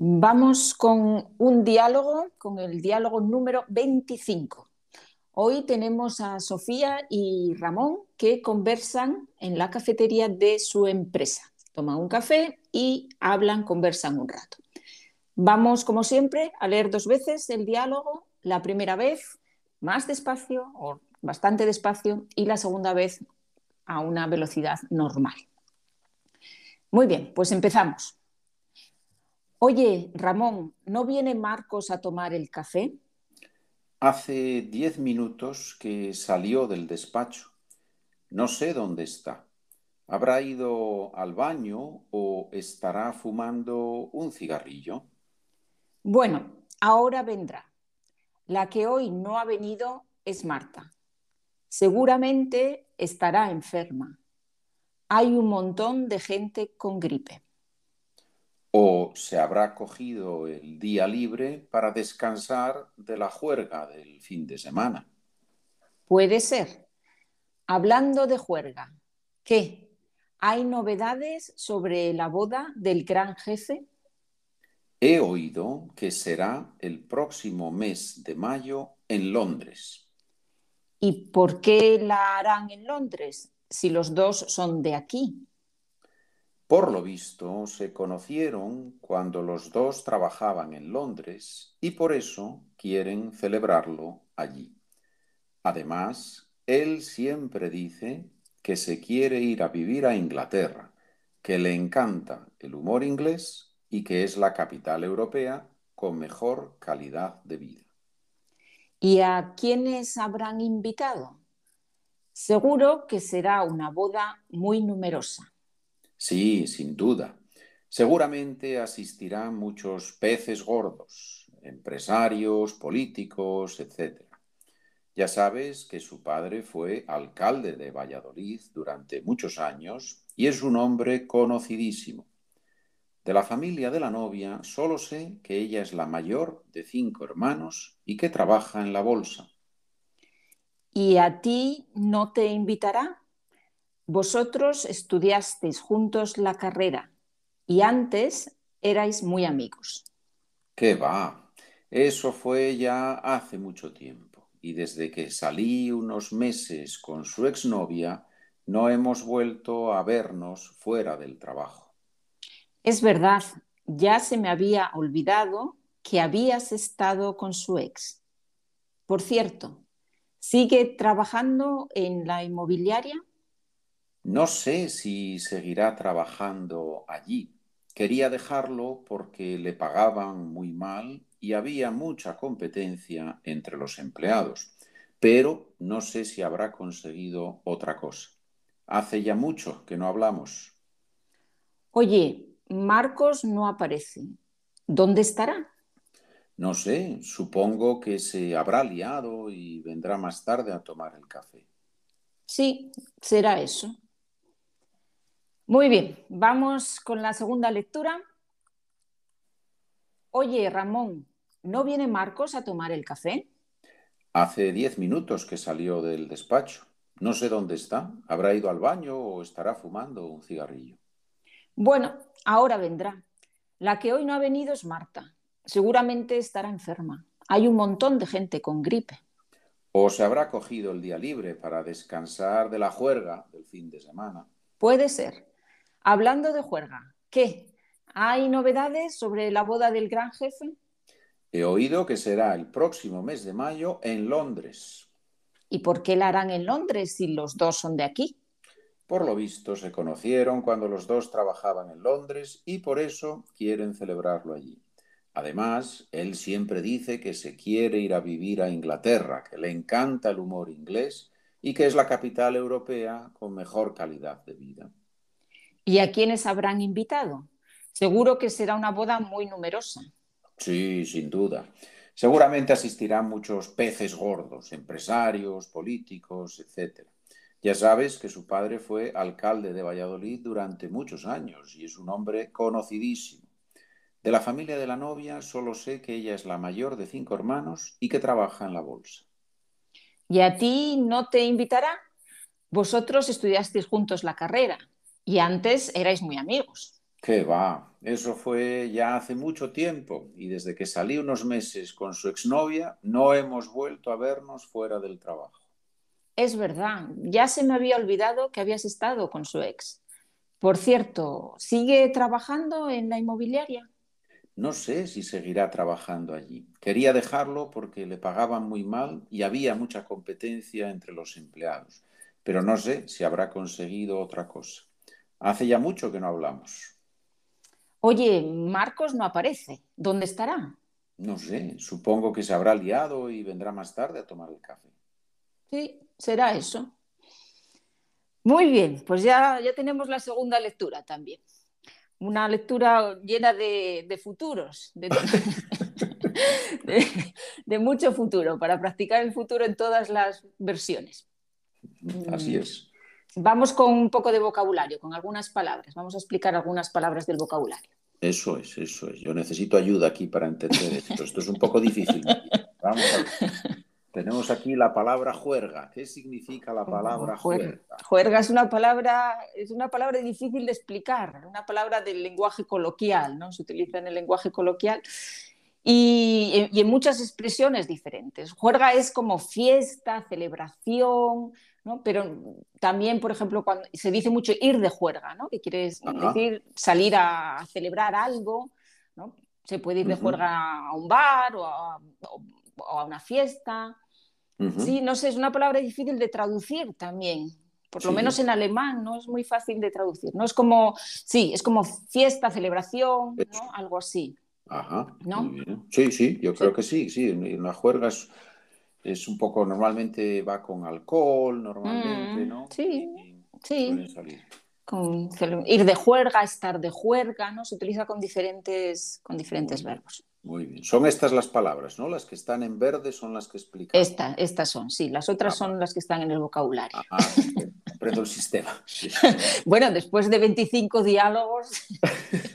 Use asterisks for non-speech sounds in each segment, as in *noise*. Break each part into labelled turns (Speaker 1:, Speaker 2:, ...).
Speaker 1: Vamos con un diálogo, con el diálogo número 25. Hoy tenemos a Sofía y Ramón que conversan en la cafetería de su empresa. Toman un café y hablan, conversan un rato. Vamos, como siempre, a leer dos veces el diálogo. La primera vez más despacio o bastante despacio y la segunda vez a una velocidad normal. Muy bien, pues empezamos. Oye, Ramón, ¿no viene Marcos a tomar el café?
Speaker 2: Hace diez minutos que salió del despacho. No sé dónde está. ¿Habrá ido al baño o estará fumando un cigarrillo?
Speaker 1: Bueno, ahora vendrá. La que hoy no ha venido es Marta. Seguramente estará enferma. Hay un montón de gente con gripe.
Speaker 2: ¿O se habrá cogido el día libre para descansar de la juerga del fin de semana?
Speaker 1: Puede ser. Hablando de juerga, ¿qué? ¿Hay novedades sobre la boda del gran jefe?
Speaker 2: He oído que será el próximo mes de mayo en Londres.
Speaker 1: ¿Y por qué la harán en Londres si los dos son de aquí?
Speaker 2: Por lo visto, se conocieron cuando los dos trabajaban en Londres y por eso quieren celebrarlo allí. Además, él siempre dice que se quiere ir a vivir a Inglaterra, que le encanta el humor inglés y que es la capital europea con mejor calidad de vida.
Speaker 1: ¿Y a quiénes habrán invitado? Seguro que será una boda muy numerosa.
Speaker 2: Sí, sin duda. Seguramente asistirán muchos peces gordos, empresarios, políticos, etc. Ya sabes que su padre fue alcalde de Valladolid durante muchos años y es un hombre conocidísimo. De la familia de la novia solo sé que ella es la mayor de cinco hermanos y que trabaja en la bolsa.
Speaker 1: ¿Y a ti no te invitará? Vosotros estudiasteis juntos la carrera y antes erais muy amigos.
Speaker 2: ¿Qué va? Eso fue ya hace mucho tiempo y desde que salí unos meses con su exnovia no hemos vuelto a vernos fuera del trabajo.
Speaker 1: Es verdad, ya se me había olvidado que habías estado con su ex. Por cierto, ¿sigue trabajando en la inmobiliaria?
Speaker 2: No sé si seguirá trabajando allí. Quería dejarlo porque le pagaban muy mal y había mucha competencia entre los empleados, pero no sé si habrá conseguido otra cosa. Hace ya mucho que no hablamos.
Speaker 1: Oye, Marcos no aparece. ¿Dónde estará?
Speaker 2: No sé, supongo que se habrá liado y vendrá más tarde a tomar el café.
Speaker 1: Sí, será eso. Muy bien, vamos con la segunda lectura. Oye, Ramón, ¿no viene Marcos a tomar el café?
Speaker 2: Hace diez minutos que salió del despacho. No sé dónde está. ¿Habrá ido al baño o estará fumando un cigarrillo?
Speaker 1: Bueno, ahora vendrá. La que hoy no ha venido es Marta. Seguramente estará enferma. Hay un montón de gente con gripe.
Speaker 2: O se habrá cogido el día libre para descansar de la juerga del fin de semana.
Speaker 1: Puede ser. Hablando de juerga, ¿qué? ¿Hay novedades sobre la boda del gran jefe?
Speaker 2: He oído que será el próximo mes de mayo en Londres.
Speaker 1: ¿Y por qué la harán en Londres si los dos son de aquí?
Speaker 2: Por lo visto se conocieron cuando los dos trabajaban en Londres y por eso quieren celebrarlo allí. Además, él siempre dice que se quiere ir a vivir a Inglaterra, que le encanta el humor inglés y que es la capital europea con mejor calidad de vida.
Speaker 1: ¿Y a quiénes habrán invitado? Seguro que será una boda muy numerosa.
Speaker 2: Sí, sin duda. Seguramente asistirán muchos peces gordos, empresarios, políticos, etc. Ya sabes que su padre fue alcalde de Valladolid durante muchos años y es un hombre conocidísimo. De la familia de la novia solo sé que ella es la mayor de cinco hermanos y que trabaja en la bolsa.
Speaker 1: ¿Y a ti no te invitará? Vosotros estudiasteis juntos la carrera y antes erais muy amigos.
Speaker 2: ¿Qué va? eso fue ya hace mucho tiempo y desde que salí unos meses con su exnovia no hemos vuelto a vernos fuera del trabajo.
Speaker 1: Es verdad, ya se me había olvidado que habías estado con su ex. Por cierto, ¿sigue trabajando en la inmobiliaria?
Speaker 2: No sé si seguirá trabajando allí. Quería dejarlo porque le pagaban muy mal y había mucha competencia entre los empleados, pero no sé si habrá conseguido otra cosa. Hace ya mucho que no hablamos.
Speaker 1: Oye, Marcos no aparece. ¿Dónde estará?
Speaker 2: No sé, supongo que se habrá liado y vendrá más tarde a tomar el café.
Speaker 1: Sí, será eso. Muy bien, pues ya, ya tenemos la segunda lectura también. Una lectura llena de, futuros, *laughs* de, de, mucho futuro, para practicar el futuro en todas las versiones.
Speaker 2: Así es.
Speaker 1: Vamos con un poco de vocabulario, con algunas palabras. Vamos a explicar algunas palabras del vocabulario.
Speaker 2: Eso es, eso es. Yo necesito ayuda aquí para entender esto. Esto es un poco difícil. Vamos a ver. Tenemos aquí la palabra juerga. ¿Qué significa la palabra juerga?
Speaker 1: Juerga es una palabra, es una palabra difícil de explicar, una palabra del lenguaje coloquial, ¿no? Se utiliza en el lenguaje coloquial y, en muchas expresiones diferentes. Juerga es como fiesta, celebración, ¿no? pero también, por ejemplo, cuando se dice mucho ir de juerga, ¿no? que quiere decir salir a celebrar algo. ¿no? Se puede ir de juerga a un bar o a, o a una fiesta. Sí, no sé, es una palabra difícil de traducir también. Por lo menos en alemán no es muy fácil de traducir. No es como, sí, es como fiesta, celebración, ¿no? Algo así.
Speaker 2: Ajá. ¿no? Sí, sí, yo creo que sí, sí. Una juerga es, es, un poco, normalmente va con alcohol, normalmente, mm, ¿no?
Speaker 1: Sí, sí. Con, ir de juerga, estar de juerga, ¿no? Se utiliza con diferentes, con diferentes verbos.
Speaker 2: Muy bien. Son estas las palabras, ¿no? Las que están en verde son las que explican.
Speaker 1: Esta, estas son, sí. Las otras ah, son las que están en el vocabulario.
Speaker 2: Ah, comprendo el *laughs* sistema.
Speaker 1: bueno, después de 25 diálogos, *laughs*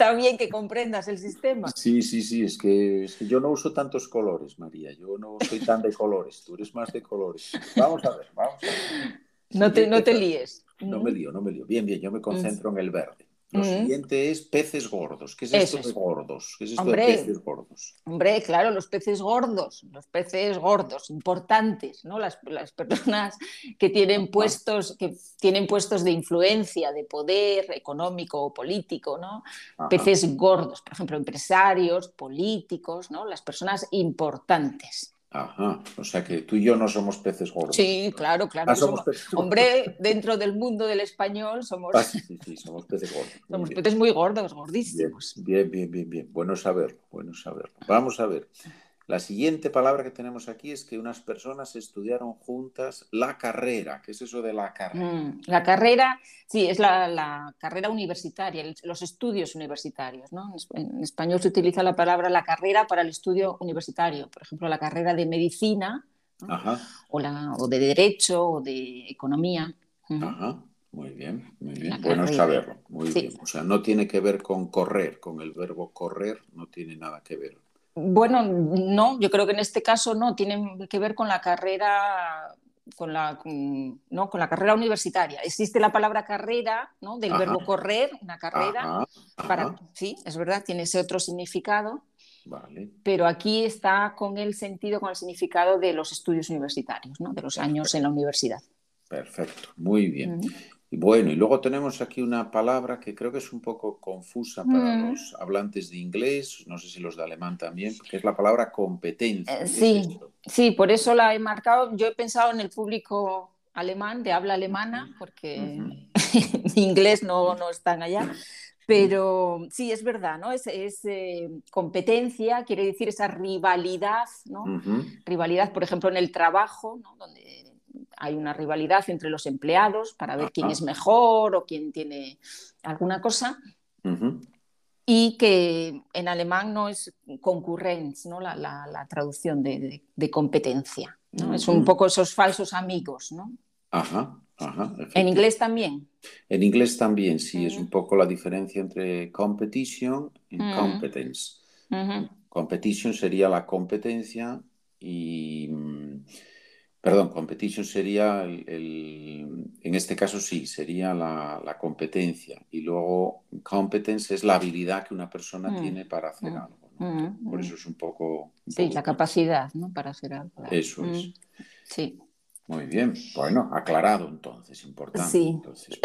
Speaker 1: está bien que comprendas el sistema.
Speaker 2: Sí, sí, sí. Es que, es que, yo no uso tantos colores, María. Yo no soy tan de colores. Tú eres más de colores. Vamos a ver, vamos a ver.
Speaker 1: No te, no te líes.
Speaker 2: No me lío, no me lío. Bien, bien. Yo me concentro en el verde. Lo siguiente es peces gordos. ¿Qué es esto de gordos? ¿Qué es esto hombre, de peces gordos?
Speaker 1: Hombre, claro, los peces gordos, los peces gordos, importantes, ¿no? Las, personas que tienen puestos, que tienen puestos de influencia, de poder económico o político, ¿no? Peces gordos, por ejemplo, empresarios, políticos, ¿no? Las personas importantes.
Speaker 2: Ajá, o sea que tú y yo no somos peces gordos.
Speaker 1: Sí, claro, claro. Ah, hombre, dentro del mundo del español somos.
Speaker 2: Ah, sí, sí, somos peces gordos.
Speaker 1: Somos peces muy gordos, gordísimos.
Speaker 2: Bien, bien, bien, bien, Bueno saberlo, bueno saberlo. Vamos a ver. La siguiente palabra que tenemos aquí es que unas personas estudiaron juntas la carrera. ¿Qué es eso de la carrera?
Speaker 1: Mm, la carrera, sí, es la, carrera universitaria, los estudios universitarios. ¿no? En español se utiliza la palabra la carrera para el estudio universitario. Por ejemplo, la carrera de medicina o, la, o, de derecho o de economía.
Speaker 2: Ajá. Muy bien, muy bien. Bueno saberlo. Muy bien. O sea, no tiene que ver con correr, con el verbo correr no tiene nada que ver.
Speaker 1: Bueno, no, yo creo que en este caso no, tiene que ver con la carrera con la, ¿no? con la carrera universitaria. Existe la palabra carrera, ¿no? del verbo correr, una carrera. Para, sí, es verdad, tiene ese otro significado. Pero aquí está con el sentido, con el significado de los estudios universitarios, ¿no? de los años en la universidad.
Speaker 2: Perfecto, muy bien. Bueno, y luego tenemos aquí una palabra que creo que es un poco confusa para mm. los hablantes de inglés, no sé si los de alemán también, que es la palabra competencia.
Speaker 1: Eh, sí, sí, por eso la he marcado. Yo he pensado en el público alemán, de habla alemana, porque *laughs* inglés no, no están allá. Pero sí, es verdad, ¿no? Es, eh, competencia, quiere decir esa rivalidad, ¿no? Rivalidad, por ejemplo, en el trabajo, ¿no? Donde hay una rivalidad entre los empleados para ver quién es mejor o quién tiene alguna cosa. Y que en alemán no es concurrence, ¿no? La, traducción de, competencia. ¿no? Es un poco esos falsos amigos. ¿no?
Speaker 2: Ajá,
Speaker 1: en inglés también.
Speaker 2: En inglés también, sí, es un poco la diferencia entre competition y competence. Competition sería la competencia y mm, Perdón, competition sería, el, en este caso sí, sería la, competencia. Y luego competence es la habilidad que una persona mm, tiene para hacer mm, algo. Mm, Por eso es un poco...
Speaker 1: sí, la capacidad ¿no? para hacer algo.
Speaker 2: Eso es.
Speaker 1: Sí.
Speaker 2: Muy bien, bueno, aclarado entonces, importante.
Speaker 1: Sí.
Speaker 2: Entonces,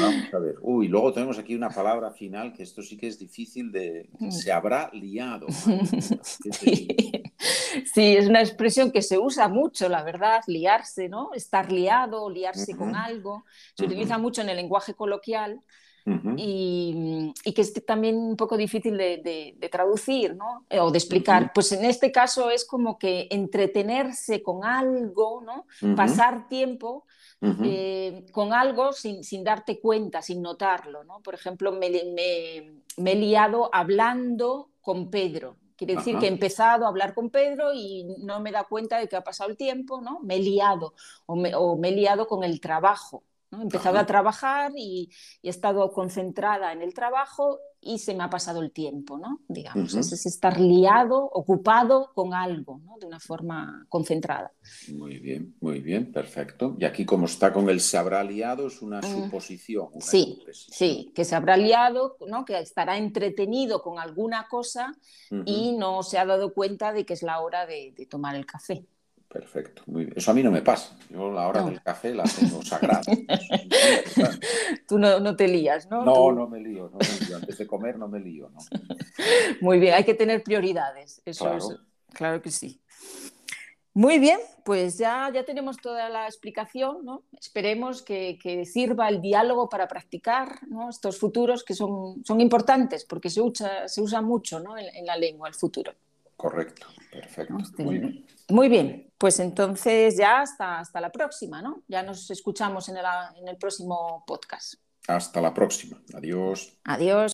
Speaker 2: vamos a ver. Uy, luego tenemos aquí una palabra final que esto sí que es difícil de... Se habrá liado. *laughs*
Speaker 1: Sí, es una expresión que se usa mucho, la verdad, liarse, ¿no? Estar liado, liarse con algo. Se utiliza mucho en el lenguaje coloquial. y, que es también un poco difícil de, traducir ¿no? o de explicar. Pues en este caso es como que entretenerse con algo, ¿no? pasar tiempo eh, con algo sin, darte cuenta, sin notarlo. ¿no? Por ejemplo, me, me he liado hablando con Pedro. Quiere decir que he empezado a hablar con Pedro y no me da cuenta de que ha pasado el tiempo, ¿no? Me he liado o me, o me he liado con el trabajo. He empezado a trabajar y, he estado concentrada en el trabajo y se me ha pasado el tiempo, ¿no? Digamos, es estar liado, ocupado con algo, ¿no? De una forma concentrada.
Speaker 2: Muy bien, muy bien, perfecto. Y aquí como está con el se habrá liado es una mm. suposición.
Speaker 1: sí, sí, que se habrá liado, ¿no? Que estará entretenido con alguna cosa y no se ha dado cuenta de que es la hora de tomar el café.
Speaker 2: Perfecto, muy bien. Eso a mí no me pasa. Yo la hora del café la tengo sagrada. *laughs*
Speaker 1: Tú no, te lías, ¿no?
Speaker 2: No, no me lío, no me lío. Antes de comer no me lío, ¿no? *laughs*
Speaker 1: Muy bien, hay que tener prioridades. Eso claro. es, claro que sí. Muy bien, pues ya, ya tenemos toda la explicación, ¿no? Esperemos que, sirva el diálogo para practicar estos futuros que son, son importantes porque se usa, se usa mucho ¿no? en, la lengua el futuro.
Speaker 2: Correcto, perfecto. Muy bien.
Speaker 1: Muy bien, pues entonces ya hasta, hasta la próxima, ¿no? Ya nos escuchamos en el, en el próximo podcast.
Speaker 2: Hasta la próxima. Adiós.
Speaker 1: Adiós.